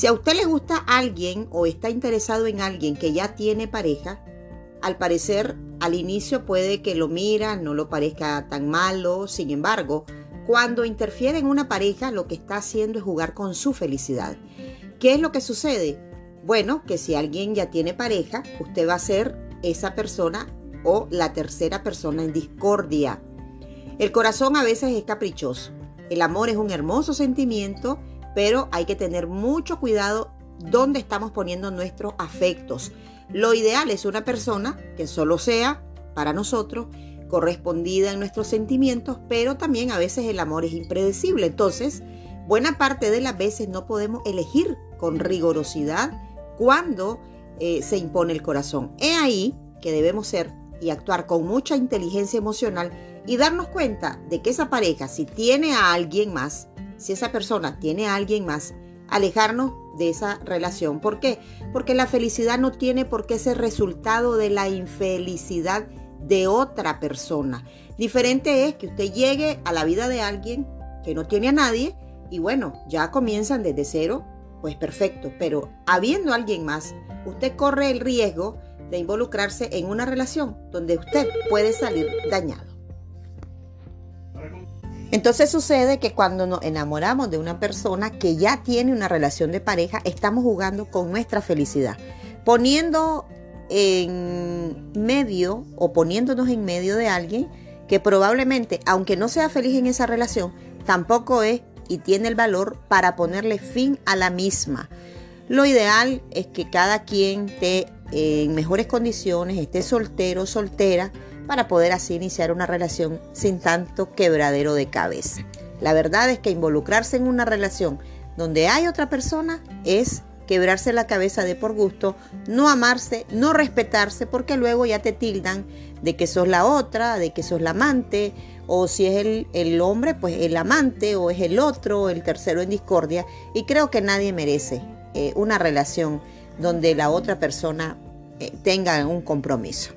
Si a usted le gusta alguien o está interesado en alguien que ya tiene pareja, al parecer al inicio puede que lo mira, no lo parezca tan malo, sin embargo, cuando interfiere en una pareja lo que está haciendo es jugar con su felicidad. ¿Qué es lo que sucede? Bueno, que si alguien ya tiene pareja, usted va a ser esa persona o la tercera persona en discordia. El corazón a veces es caprichoso. El amor es un hermoso sentimiento, pero hay que tener mucho cuidado dónde estamos poniendo nuestros afectos. Lo ideal es una persona que solo sea para nosotros correspondida en nuestros sentimientos, pero también a veces el amor es impredecible. Entonces, buena parte de las veces no podemos elegir con rigorosidad cuando eh, se impone el corazón. He ahí que debemos ser y actuar con mucha inteligencia emocional y darnos cuenta de que esa pareja, si tiene a alguien más, si esa persona tiene a alguien más, alejarnos de esa relación. ¿Por qué? Porque la felicidad no tiene por qué ser resultado de la infelicidad de otra persona. Diferente es que usted llegue a la vida de alguien que no tiene a nadie y bueno, ya comienzan desde cero, pues perfecto, pero habiendo alguien más, usted corre el riesgo de involucrarse en una relación donde usted puede salir dañado. Entonces sucede que cuando nos enamoramos de una persona que ya tiene una relación de pareja, estamos jugando con nuestra felicidad, poniendo en medio o poniéndonos en medio de alguien que probablemente, aunque no sea feliz en esa relación, tampoco es y tiene el valor para ponerle fin a la misma. Lo ideal es que cada quien esté en mejores condiciones, esté soltero, soltera, para poder así iniciar una relación sin tanto quebradero de cabeza. La verdad es que involucrarse en una relación donde hay otra persona es quebrarse la cabeza de por gusto, no amarse, no respetarse, porque luego ya te tildan de que sos la otra, de que sos la amante, o si es el, el hombre, pues el amante, o es el otro, el tercero en discordia. Y creo que nadie merece eh, una relación donde la otra persona eh, tenga un compromiso.